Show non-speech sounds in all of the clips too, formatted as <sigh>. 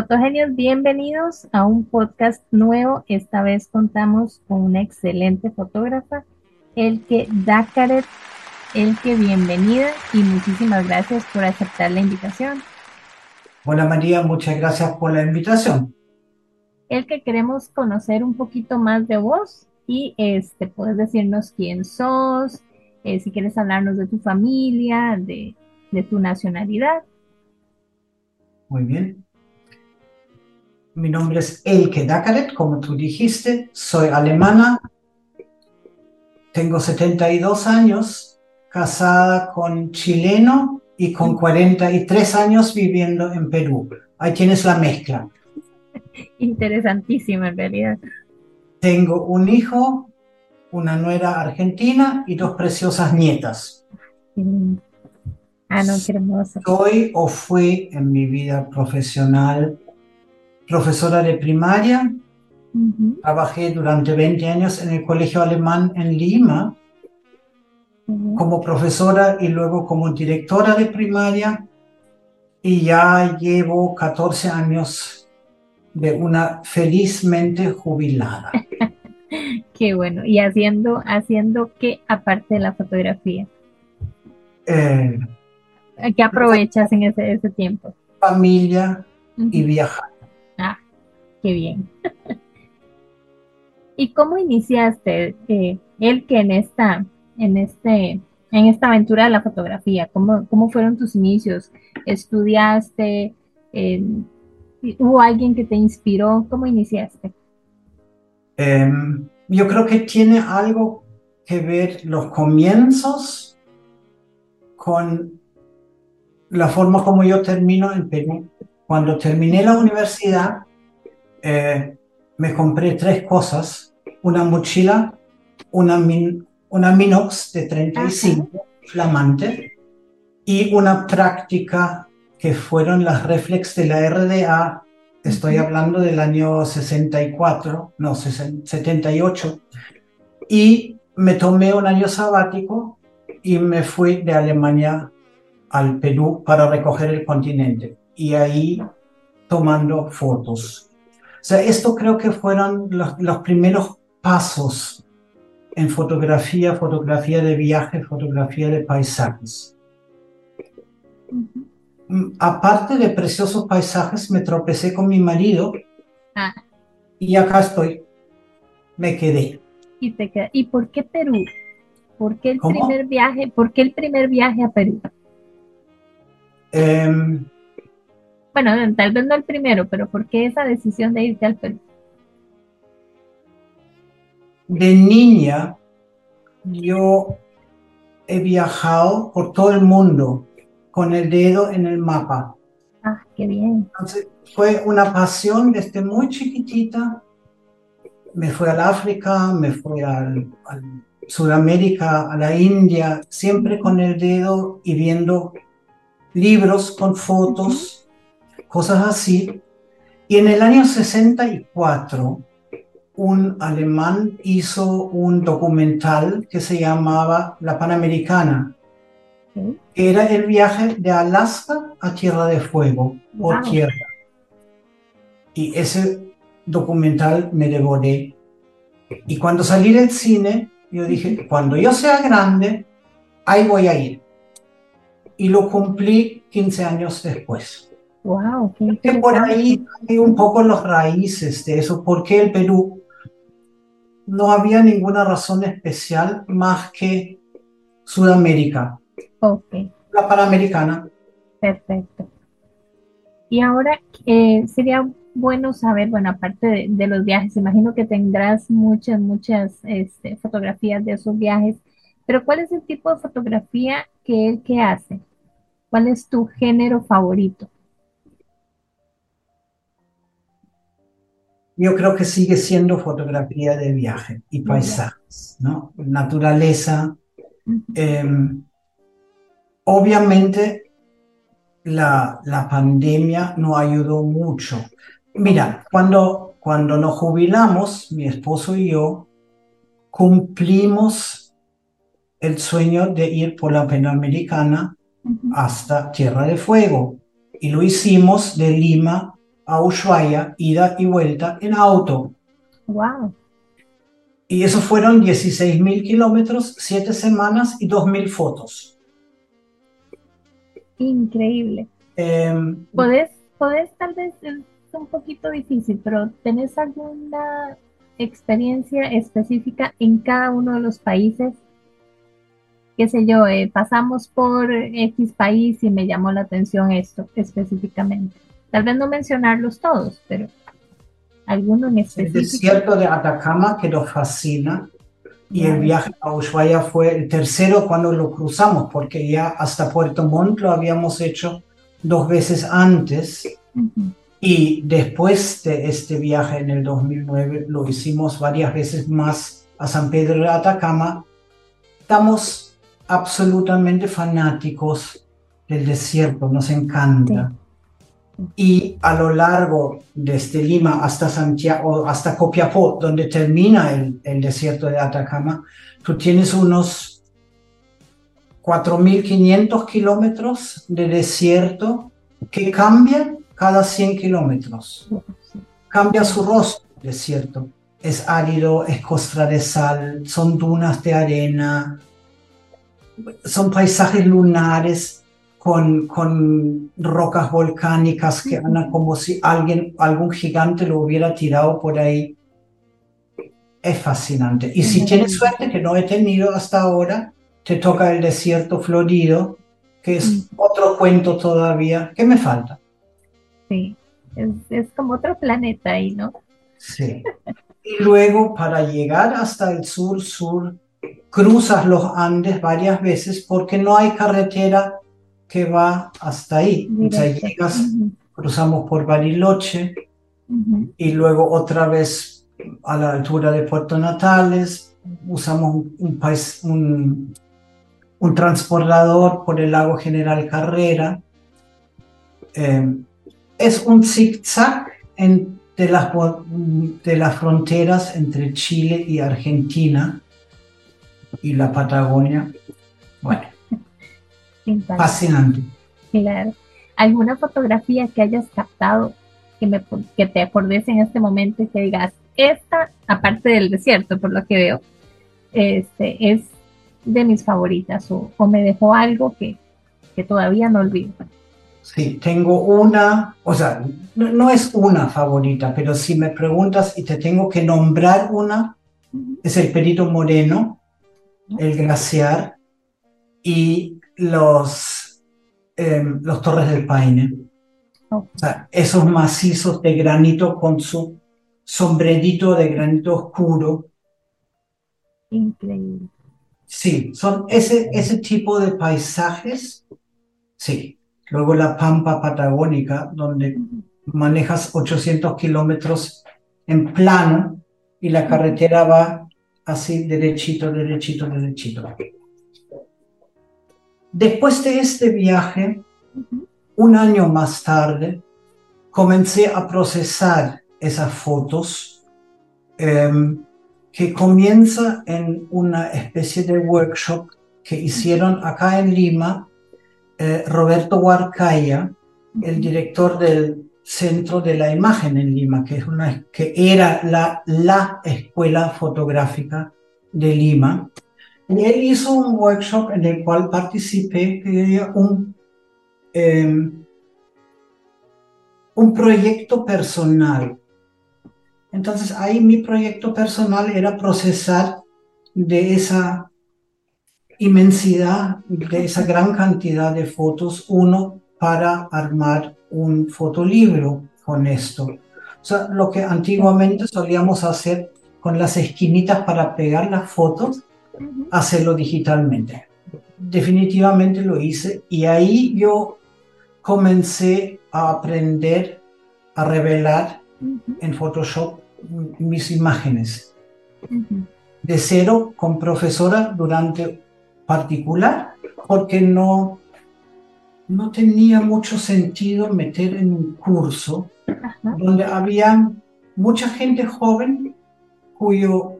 Fotogenios, bienvenidos a un podcast nuevo. Esta vez contamos con una excelente fotógrafa, Elke Dakaret. Elke, bienvenida y muchísimas gracias por aceptar la invitación. Hola María, muchas gracias por la invitación. Elke, queremos conocer un poquito más de vos y este, puedes decirnos quién sos, eh, si quieres hablarnos de tu familia, de, de tu nacionalidad. Muy bien. Mi nombre es Elke Dakaret, como tú dijiste, soy alemana, tengo 72 años, casada con chileno y con 43 años viviendo en Perú. Ahí tienes la mezcla. <laughs> Interesantísima en realidad. Tengo un hijo, una nuera argentina y dos preciosas nietas. Ah, no, qué hermoso. Soy o fui en mi vida profesional profesora de primaria. Trabajé durante 20 años en el Colegio Alemán en Lima como profesora y luego como directora de primaria. Y ya llevo 14 años de una felizmente jubilada. <laughs> qué bueno. ¿Y haciendo, haciendo qué aparte de la fotografía? Eh, ¿Qué aprovechas en ese, ese tiempo? Familia y viajar. Qué bien. <laughs> ¿Y cómo iniciaste eh, el que en esta, en este, en esta aventura de la fotografía? ¿Cómo, cómo fueron tus inicios? ¿Estudiaste? ¿Hubo alguien que te inspiró? ¿Cómo iniciaste? Em, yo creo que tiene algo que ver los comienzos con la forma como yo termino en Perú. Cuando terminé la universidad, eh, me compré tres cosas, una mochila, una, una Minox de 35, flamante, y una práctica que fueron las reflex de la RDA, estoy hablando del año 64, no, 78, y me tomé un año sabático y me fui de Alemania al Perú para recoger el continente. Y ahí tomando fotos sea, esto creo que fueron los, primeros pasos en fotografía, fotografía de viaje, fotografía de paisajes. Mm, aparte de preciosos paisajes, me tropecé con mi marido ah. y acá estoy. Me quedé. ¿Y, te ¿Y por qué Perú? ¿Por qué el primer viaje? ¿Por qué el primer viaje a Perú? Eh, bueno, tal vez no el primero, pero ¿por qué esa decisión de irte al Perú? De niña, yo he viajado por todo el mundo con el dedo en el mapa. Ah, qué bien. Entonces, fue una pasión desde muy chiquitita. Me fui al África, me fui al, al Sudamérica, a la India, siempre con el dedo y viendo libros con fotos cosas así. Y en el año 64, un alemán hizo un documental que se llamaba La Panamericana, que era el viaje de Alaska a Tierra de Fuego, por tierra. Y ese documental me devoré. Y cuando salí del cine, yo dije, cuando yo sea grande, ahí voy a ir. Y lo cumplí 15 años después. Wow, que por ahí hay un poco los raíces de eso, porque el Perú no había ninguna razón especial más que Sudamérica. Ok. La Panamericana. Perfecto. Y ahora eh, sería bueno saber, bueno, aparte de, los viajes, imagino que tendrás muchas, muchas este, fotografías de esos viajes, pero ¿cuál es el tipo de fotografía que él que hace? ¿Cuál es tu género favorito? Yo creo que sigue siendo fotografía de viaje y paisajes, ¿no? Naturaleza. Em, obviamente la, la, pandemia no ayudó mucho. Mira, cuando, cuando nos jubilamos, mi esposo y yo cumplimos el sueño de ir por la Panamericana hasta Tierra de Fuego y lo hicimos de Lima a Ushuaia, ida y vuelta en auto. Wow. Y eso fueron 16 mil kilómetros, 7 semanas y 2 mil fotos. Increíble. Eh, ¿Podés, podés, tal vez, es un poquito difícil, pero ¿tenés alguna experiencia específica en cada uno de los países? Qué sé yo, eh, pasamos por X país y me llamó la atención esto específicamente. Tal vez no mencionarlos todos, pero alguno en el específico. desierto de Atacama que nos fascina y el viaje a Ushuaia fue el tercero cuando lo cruzamos, porque ya hasta Puerto Montt lo habíamos hecho dos veces antes y después de este viaje en el 2009 lo hicimos varias veces más a San Pedro de Atacama. Estamos absolutamente fanáticos del desierto, nos encanta. Y a lo largo desde Lima hasta Santiago, hasta Copiapó, donde termina el, desierto de Atacama, tú tienes unos 4.500 kilómetros de desierto que cambian cada 100 kilómetros. Cambia su rostro, desierto. Es árido, es costra de sal, son dunas de arena, son paisajes lunares con, con rocas volcánicas que andan como si alguien, algún gigante lo hubiera tirado por ahí. Es fascinante. Y si tienes suerte, que no he tenido hasta ahora, te toca el desierto florido, que es otro cuento todavía. ¿Qué me falta? Sí, es, es como otro planeta ahí, ¿no? Sí. Y luego para llegar hasta el sur, sur, cruzas los Andes varias veces porque no hay carretera que va hasta ahí. O sea, llegas, cruzamos por Bariloche y luego otra vez a la altura de Puerto Natales, usamos un, un, pais- un, un transportador por el lago General Carrera. Eh, es un zigzag en- de, las, de las fronteras entre Chile y Argentina y la Patagonia. Bueno, Fascinante. Claro. ¿Alguna fotografía que hayas captado que, me, que te acordes en este momento y que digas, esta, aparte del desierto, por lo que veo, este, es de mis favoritas o, o me dejó algo que, que todavía no olvido? Sí, tengo una, o sea, no, no es una favorita, pero si me preguntas y te tengo que nombrar una, es el Perito Moreno, el Glaciar y los, em, los Torres del Paine. O sea, esos macizos de granito con su sombrerito de granito oscuro. Increíble. Sí, son ese, ese tipo de paisajes. Sí. Luego la Pampa Patagónica, donde manejas 800 kilómetros en plano y la carretera va así derechito, derechito, derechito. Después de este viaje, un año más tarde, comencé a procesar esas fotos em, que comienza en una especie de workshop que hicieron acá en Lima eh, Roberto Huarcaya, el director del Centro de la Imagen en Lima, que, es una, que era la, la escuela fotográfica de Lima. Él hizo un workshop en el cual participé, que un, eh, un proyecto personal. Entonces ahí mi proyecto personal era procesar de esa inmensidad, de esa gran cantidad de fotos, uno para armar un fotolibro con esto. O sea, lo que antiguamente solíamos hacer con las esquinitas para pegar las fotos. Hacerlo digitalmente. Definitivamente lo hice y ahí yo comencé a aprender a revelar en Photoshop mis imágenes. De cero con profesora durante particular porque no no tenía mucho sentido meter en un curso donde había mucha gente joven cuyo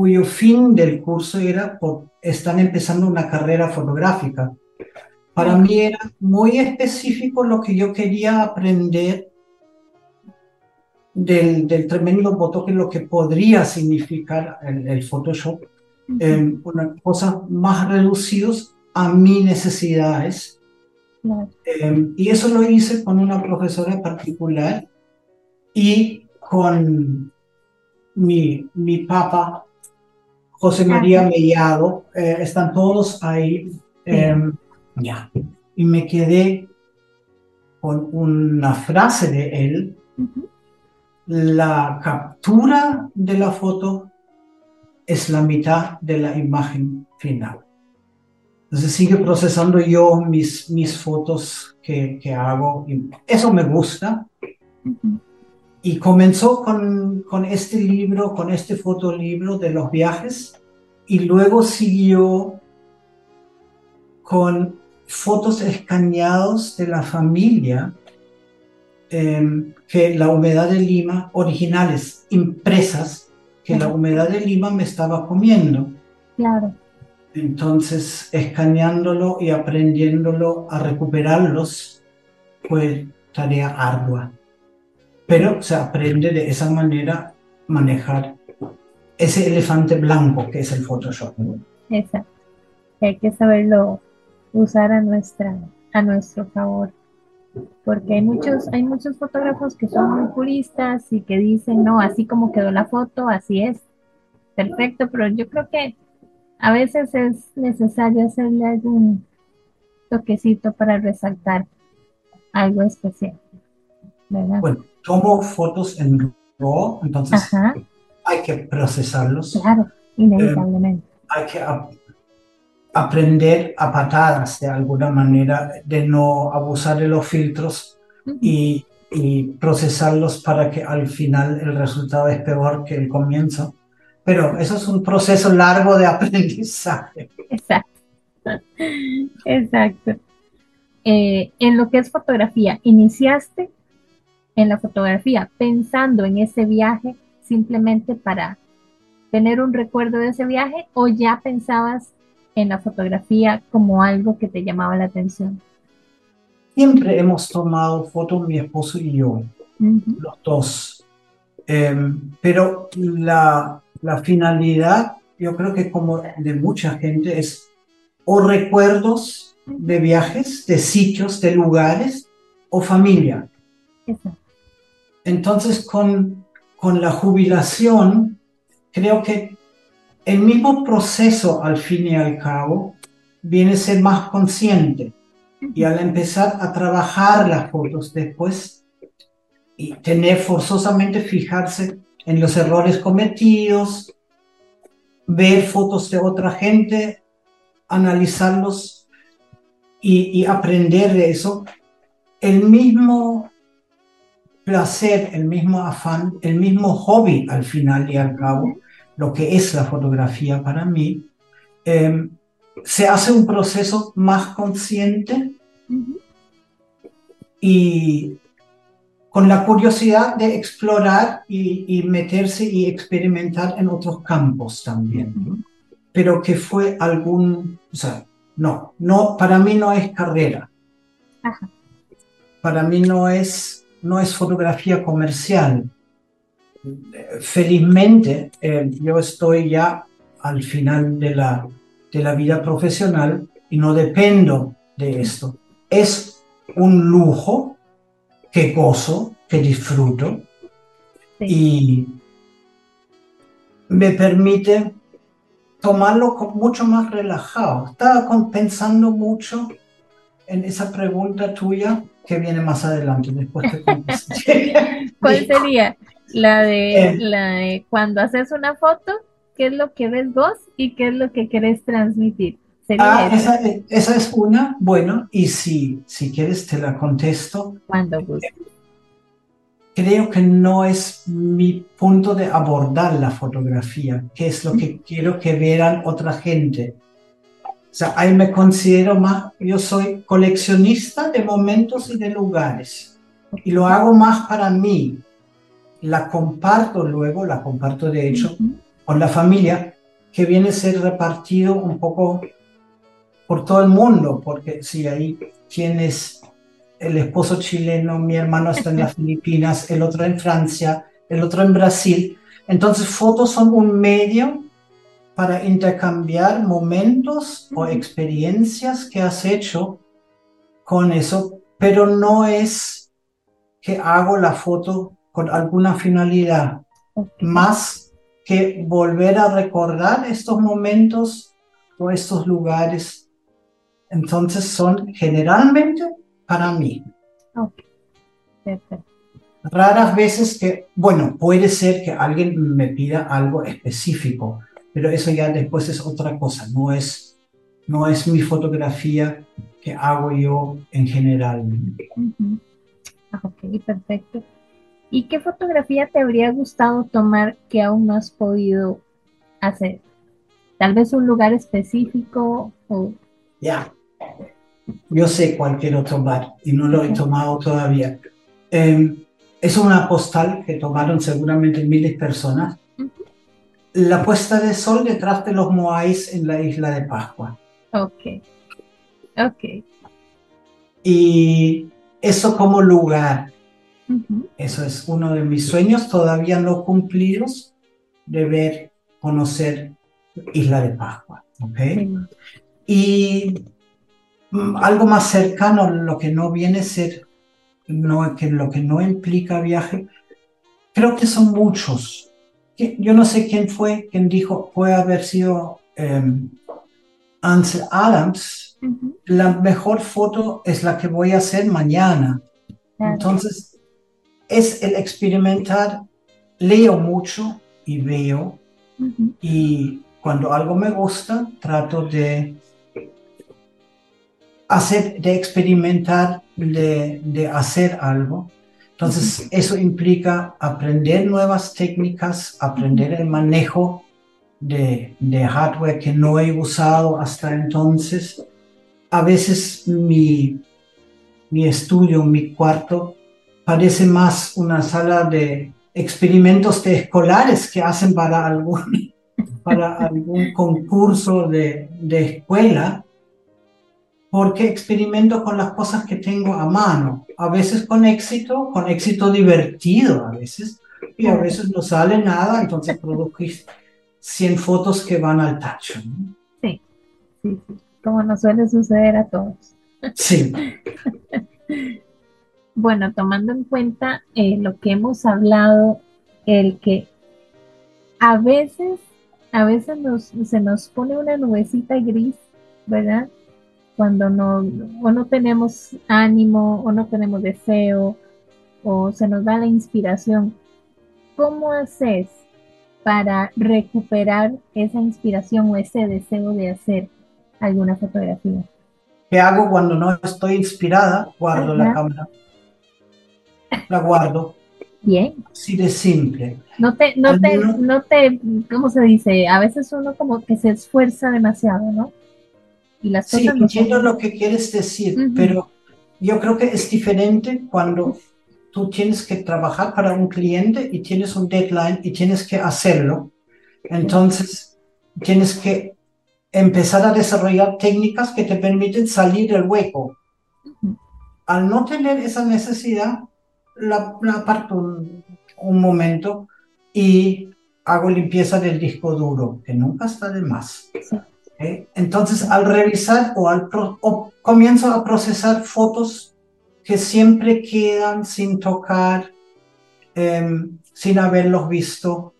cuyo fin del curso era por están empezando una carrera fotográfica. Para mí era muy específico lo que yo quería aprender del, del tremendo voto que lo que podría significar el, el Photoshop, eh, una cosa más reducidos a mis necesidades. Eh, y eso lo hice con una profesora particular y con mi, mi papá, José María Mellado, eh, están todos ahí. Em, ya. Y me quedé con una frase de él. La captura de la foto es la mitad de la imagen final. Entonces sigue procesando yo mis, mis fotos que, que hago. Y eso me gusta. Y comenzó con, con este libro, con este fotolibro de los viajes, y luego siguió con fotos escaneados de la familia, em, que la humedad de Lima, originales, impresas, que la humedad de Lima me estaba comiendo. Claro. Entonces, escaneándolo y aprendiéndolo a recuperarlos fue tarea ardua pero se aprende de esa manera manejar ese elefante blanco que es el Photoshop. Exacto. Hay que saberlo usar a, nuestra, a nuestro favor. Porque hay muchos, hay muchos fotógrafos que son muy puristas y que dicen, no, así como quedó la foto, así es. Perfecto, pero yo creo que a veces es necesario hacerle algún toquecito para resaltar algo especial. ¿verdad? Bueno, tomo fotos en RAW, entonces hay que procesarlos. Claro, inevitablemente. Eh, hay que aprender a patadas de alguna manera, de no abusar de los filtros y, y, procesarlos para que al final el resultado es peor que el comienzo. Pero eso es un proceso largo de <laughs> aprendizaje. Exacto. <laughs> Exacto. Eh, en lo que es fotografía, ¿iniciaste en la fotografía, pensando en ese viaje simplemente para tener un recuerdo de ese viaje o ya pensabas en la fotografía como algo que te llamaba la atención? Siempre hemos tomado fotos mi esposo y yo, los dos. Em, pero la, la finalidad, yo creo que como de mucha gente, es o recuerdos de viajes, de sitios, de lugares, o familia. Entonces, con, con la jubilación, creo que el mismo proceso, al fin y al cabo, viene a ser más consciente. Y al empezar a trabajar las fotos después, y tener forzosamente fijarse en los errores cometidos, ver fotos de otra gente, analizarlos y, y aprender de eso, el mismo placer, el mismo afán, el mismo hobby al final y al cabo, lo que es la fotografía para mí, em, se hace un proceso más consciente y con la curiosidad de explorar y, meterse y experimentar en otros campos también. Pero que fue algún, o sea, no, no, para mí no es carrera. Para mí no es no es fotografía comercial. Felizmente, eh, yo estoy ya al final de la, de la vida profesional y no dependo de esto. Es un lujo que gozo, que disfruto y me permite tomarlo mucho más relajado. Estaba pensando mucho en esa pregunta tuya que viene más adelante. Después <laughs> ¿Cuál sería? La de, eh. la de cuando haces una foto, ¿qué es lo que ves vos y qué es lo que querés transmitir? Ah, esa, esa, es una, bueno, y si, si quieres te la contesto. Cuando gustes. Creo que no es mi punto de abordar la fotografía, que es lo que quiero que vean otra gente o sea, ahí me considero más, yo soy coleccionista de momentos y de lugares. Y lo hago más para mí. La comparto luego, la comparto de hecho con la familia, que viene a ser repartido un poco por todo el mundo, porque si hay quienes el esposo chileno, mi hermano está en las <laughs> Filipinas, el otro en Francia, el otro en Brasil. Entonces, fotos son un medio para intercambiar momentos o experiencias que has hecho con eso, pero no es que hago la foto con alguna finalidad, más que volver a recordar estos momentos o estos lugares. Entonces son generalmente para mí. Raras veces que, bueno, puede ser que alguien me pida algo específico, pero eso ya después es otra cosa, no es, no es mi fotografía que hago yo en general. Ok, perfecto. ¿Y qué fotografía te habría gustado tomar que aún no has podido hacer? Tal vez un lugar específico o... Ya, yo sé cualquier otro bar y no lo he tomado todavía. Em, es una postal que tomaron seguramente miles de personas. La puesta de sol detrás de los Moais en la isla de Pascua. Ok. Ok. Y eso como lugar. Eso es uno de mis sueños todavía no cumplidos de ver, conocer Isla de Pascua. ¿ok? Y mm, algo más cercano, lo que no viene a ser, no, que lo que no implica viaje, creo que son muchos. Yo no sé quién fue quien dijo, puede haber sido eh, Ansel Adams, la mejor foto es la que voy a hacer mañana. Entonces, es el experimentar, leo mucho y veo, y cuando algo me gusta, trato de hacer, de experimentar, de, de hacer algo. Entonces, eso implica aprender nuevas técnicas, aprender el manejo de, hardware que no he usado hasta entonces. A veces mi, mi estudio, mi cuarto, parece más una sala de experimentos de escolares que hacen para algún, <laughs> para algún concurso de, de escuela, porque experimento con las cosas que tengo a mano, a veces con éxito, con éxito divertido a veces, y a veces no sale nada, entonces produzco 100 fotos que van al tacho. Sí, sí, sí, como nos suele suceder a todos. Sí. <laughs> bueno, tomando en cuenta eh, lo que hemos hablado, el que a veces, a veces se nos pone una nubecita gris, ¿verdad? Cuando no, o no tenemos ánimo, o no tenemos deseo, o se nos da la inspiración. ¿Cómo haces para recuperar esa inspiración o ese deseo de hacer alguna fotografía? ¿Qué hago cuando no estoy inspirada? Guardo la cámara. La guardo. Bien. Así de simple. No te, no te, no te, ¿cómo se dice? A veces uno como que se esfuerza demasiado, ¿no? Y las sí, entiendo lo que quieres decir, pero yo creo que es diferente cuando tú tienes que trabajar para un cliente y tienes un deadline y tienes que hacerlo. Entonces, tienes que empezar a desarrollar técnicas que te permiten salir del hueco. Al no tener esa necesidad, la, aparto un, momento y hago limpieza del disco duro, que nunca está de más. ¿Eh? Entonces, al revisar o, al o comienzo a procesar fotos que siempre quedan sin tocar, em, sin haberlos visto.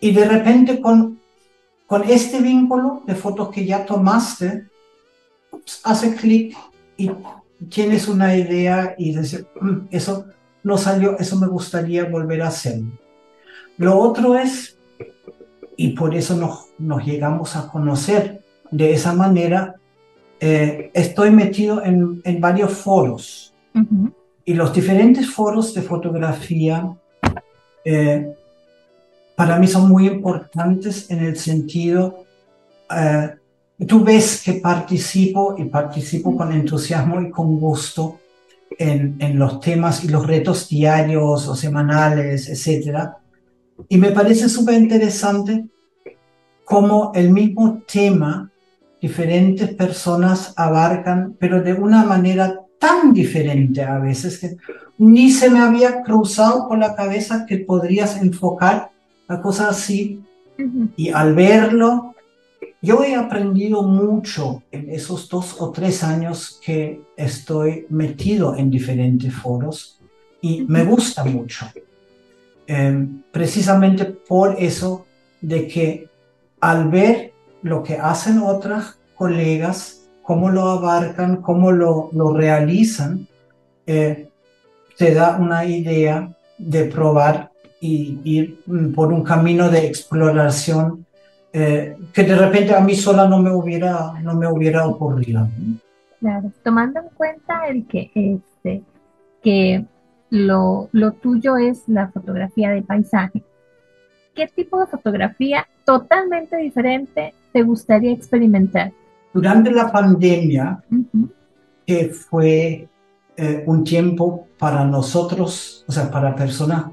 Y de repente con, con este vínculo de fotos que ya tomaste, hace clic y tienes una idea y dices, mm, eso no salió, eso me gustaría volver a hacer. Lo otro es, y por eso nos, nos llegamos a conocer de esa manera, eh, estoy metido en, en varios foros. Y los diferentes foros de fotografía eh, para mí son muy importantes en el sentido, eh, tú ves que participo y participo con entusiasmo y con gusto en, en los temas y los retos diarios o semanales, etc. Y me parece súper interesante cómo el mismo tema diferentes personas abarcan, pero de una manera tan diferente a veces que ni se me había cruzado por la cabeza que podrías enfocar a cosas así. Y al verlo, yo he aprendido mucho en esos dos o tres años que estoy metido en diferentes foros y me gusta mucho. Em, precisamente por eso de que al ver lo que hacen otras colegas, cómo lo abarcan, cómo lo, lo realizan, eh, te da una idea de probar y ir por un camino de exploración eh, que de repente a mí sola no me hubiera, no me hubiera ocurrido. Claro, tomando en cuenta el que, este, que lo, lo tuyo es la fotografía de paisaje, ¿qué tipo de fotografía totalmente diferente te gustaría experimentar? Durante la pandemia, que fue eh, un tiempo para nosotros, o sea, para personas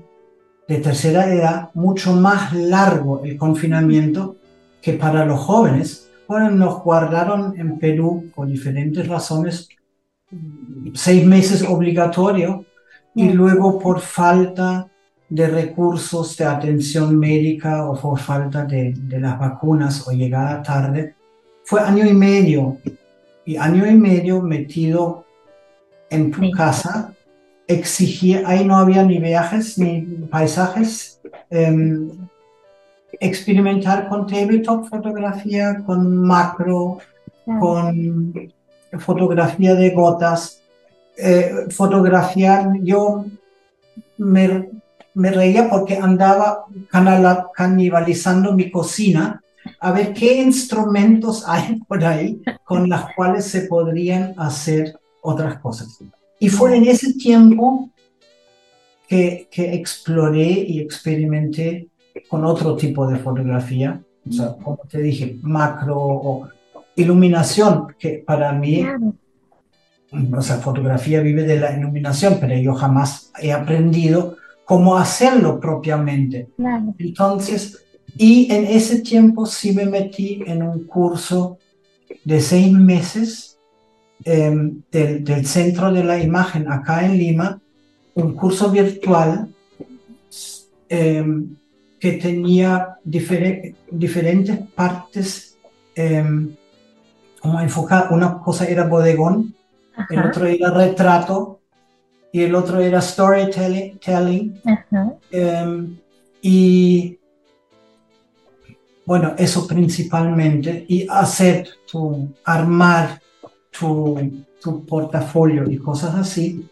de tercera edad, mucho más largo el confinamiento que para los jóvenes. Bueno, nos guardaron en Perú por diferentes razones seis meses obligatorio y luego por falta de recursos de atención médica o por falta de, de, las vacunas o llegada tarde, fue año y medio. Y año y medio metido en tu casa, exigía, ahí no había ni viajes ni paisajes, em, experimentar con tabletop fotografía, con macro, con fotografía de gotas, eh, fotografiar, yo me me reía porque andaba canibalizando mi cocina a ver qué instrumentos <laughs> hay por ahí con las cuales se podrían hacer otras cosas. Y fue en ese tiempo que, que exploré y experimenté con otro tipo de fotografía, o sea, como te dije, macro o iluminación, que para mí, o sea, fotografía vive de la iluminación, pero yo jamás he aprendido cómo hacerlo propiamente. Entonces, y en ese tiempo sí me metí en un curso de seis meses em, del, Centro de la Imagen acá en Lima, un curso virtual em, que tenía diferentes partes, em, como enfocar, una cosa era bodegón, el otro era retrato, y el otro era storytelling. Em, y bueno, eso principalmente, y hacer tu, armar tu, tu portafolio y cosas así.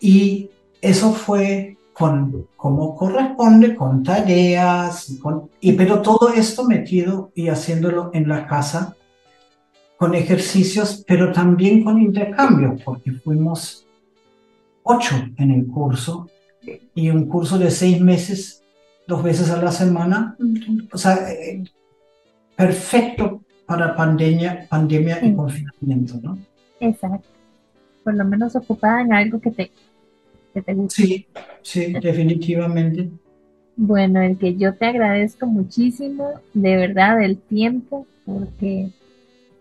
Y eso fue con como corresponde, con tareas, con, y, pero todo esto metido y haciéndolo en la casa, con ejercicios, pero también con intercambios, porque fuimos ocho en el curso y un curso de seis meses, dos veces a la semana. O sea, eh, perfecto para pandemia, pandemia y confinamiento, ¿no? Exacto. Por lo menos ocupada en algo que te, que te guste. Sí, sí, definitivamente. Bueno, el que yo te agradezco muchísimo, de verdad, el tiempo, porque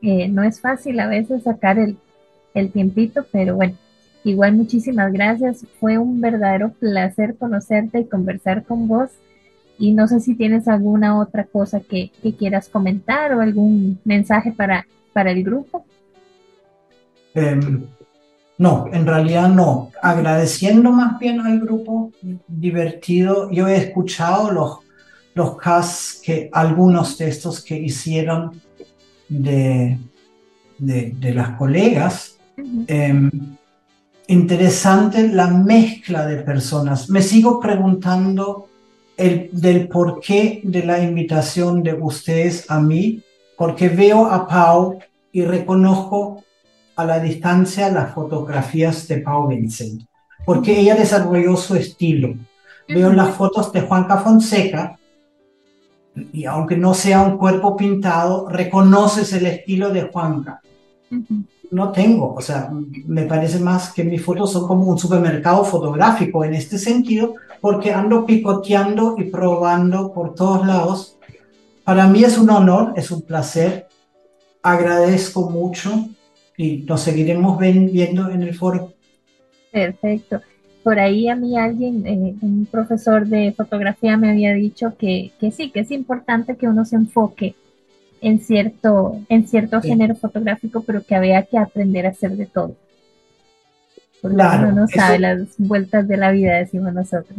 no es fácil a veces sacar el, el tiempito, pero bueno, Igual muchísimas gracias. Fue un verdadero placer conocerte y conversar con vos. Y no sé si tienes alguna otra cosa que, quieras comentar o algún mensaje para, para el grupo. Em, no, en realidad no. Agradeciendo más bien al grupo, divertido. Yo he escuchado los, los casos que algunos de estos que hicieron de, de, las colegas interesante la mezcla de personas. Me sigo preguntando el, del porqué de la invitación de ustedes a mí, porque veo a Pau y reconozco a la distancia las fotografías de Pau Vincent, porque ella desarrolló su estilo. Veo las fotos de Juanca Fonseca y aunque no sea un cuerpo pintado, reconoces el estilo de Juanca no tengo. O sea, me parece más que mis fotos son como un supermercado fotográfico en este sentido, porque ando picoteando y probando por todos lados. Para mí es un honor, es un placer. Agradezco mucho y nos seguiremos ven- viendo en el foro. Perfecto. Por ahí a mí alguien, eh, un profesor de fotografía me había dicho que, que sí, que es importante que uno se enfoque en cierto, en cierto Sí. género fotográfico, pero que había que aprender a hacer de todo. Porque Claro, uno no eso- sabe las vueltas de la vida, decimos nosotros.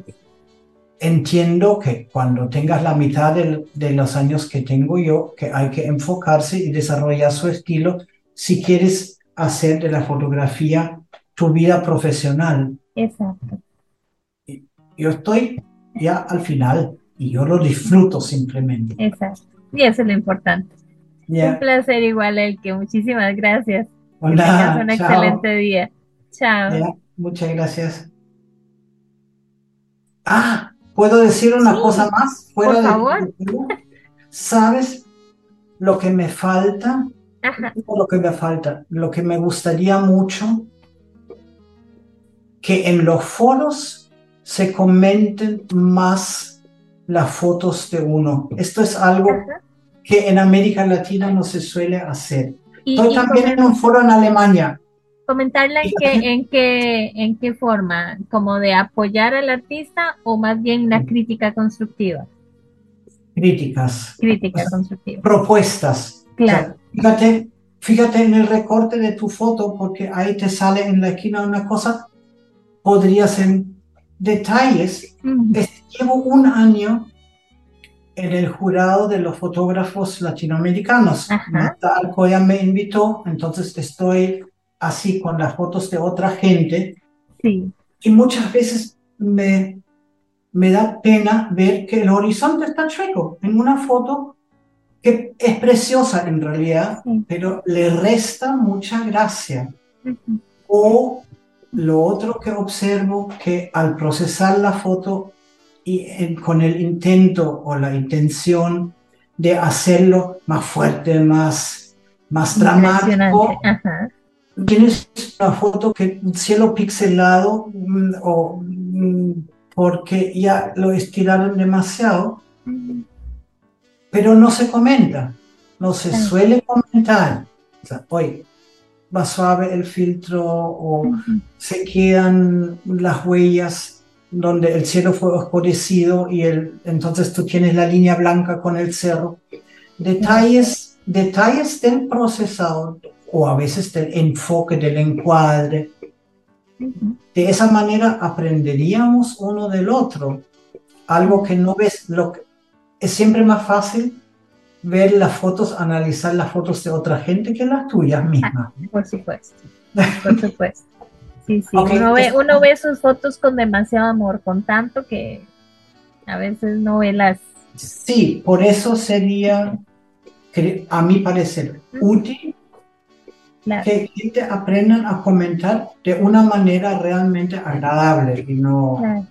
Entiendo que cuando tengas la mitad del- de los años que tengo yo, que hay que enfocarse y desarrollar su estilo si quieres hacer de la fotografía tu vida profesional. Exacto. Yo estoy ya al final y yo lo disfruto simplemente. Exacto. Y eso es lo importante. Un placer igual, el que muchísimas gracias. Que Hola, tengas un chao. excelente día. Chao. Muchas gracias. Ah, ¿puedo decir una Sí, cosa más fuera por de favor. ¿Sabes lo que me falta? Ajá. Lo que me falta, lo que me gustaría mucho, que en los foros se comenten más las fotos de uno. Esto es algo que en América Latina no se suele hacer. Y, Estoy y también en un foro en Alemania. comentarla en qué, en qué, en qué forma, como de apoyar al artista o más bien la crítica constructiva. Críticas, Crítica Pues, constructiva. propuestas. O sea, Claro. fíjate, fíjate en el recorte de tu foto, porque ahí te sale en la esquina una cosa, podría ser detalles. Es- Llevo un año en el jurado de los fotógrafos latinoamericanos. Marta Alcoya me invitó, entonces estoy así con las fotos de otra gente Sí, y muchas veces me, me da pena ver que el horizonte está chueco en una foto que es preciosa en realidad, Sí. pero le resta mucha gracia. Ujú. O lo otro que observo que al procesar la foto y en- con el intento o la intención de hacerlo más fuerte, más, más dramático, Ajá. tienes una foto que un cielo pixelado mm, o mm, porque ya lo estiraron demasiado, Ujú. pero no se comenta, no se suele comentar. O sea, oye, va suave el filtro o se quedan las huellas donde el cielo fue oscurecido y el, entonces tú tienes la línea blanca con el cerro. Detalles, detalles del procesador o a veces del enfoque, del encuadre. De esa manera aprenderíamos uno del otro. Algo que no ves, lo que- es siempre más fácil ver las fotos, analizar las fotos de otra gente que las tuyas mismas. Por supuesto. Por <laughs> supuesto. Sí, sí. Ok, Uno ve, es- uno ve sus fotos con demasiado amor, con tanto que a veces no ve las. Sí, por eso sería, a mi parecer, útil las- que gente aprendan a comentar de una manera realmente agradable y no, las-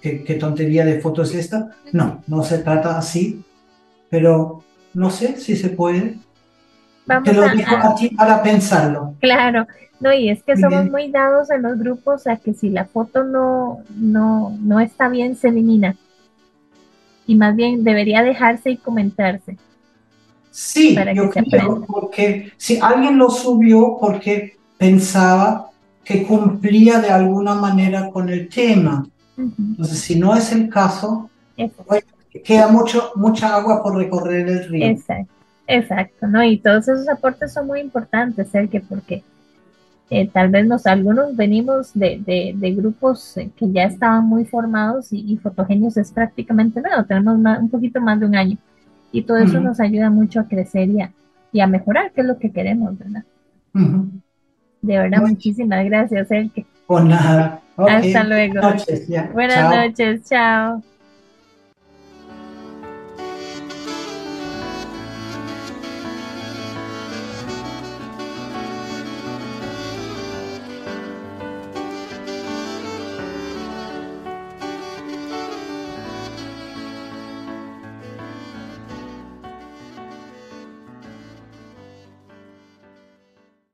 ¿qué, tontería de foto es esta? No, no se trata así, pero no sé si se puede. Vamos Te lo a- dejo a- ti para pensarlo. Claro, no, y es que Muy somos bien. muy dados en los grupos a que si la foto no, no, no está bien, se elimina. Y más bien debería dejarse y comentarse. Sí, Para yo que creo, porque si alguien lo subió porque pensaba que cumplía de alguna manera con el tema, entonces si no es el caso, eso. Queda mucho, mucha agua por recorrer el río. Exacto, exacto, ¿no? Y todos esos aportes son muy importantes, que porque eh, tal vez nos, algunos venimos de, de- de grupos que ya estaban muy formados y, y Fotogenios es prácticamente nuevo, tenemos más- un poquito más de un año y todo eso nos ayuda mucho a crecer y a, y a mejorar, que es lo que queremos, ¿verdad? De verdad, muchísimas gracias, Elke. Pues nada. Hasta luego. Buenas noches, chao.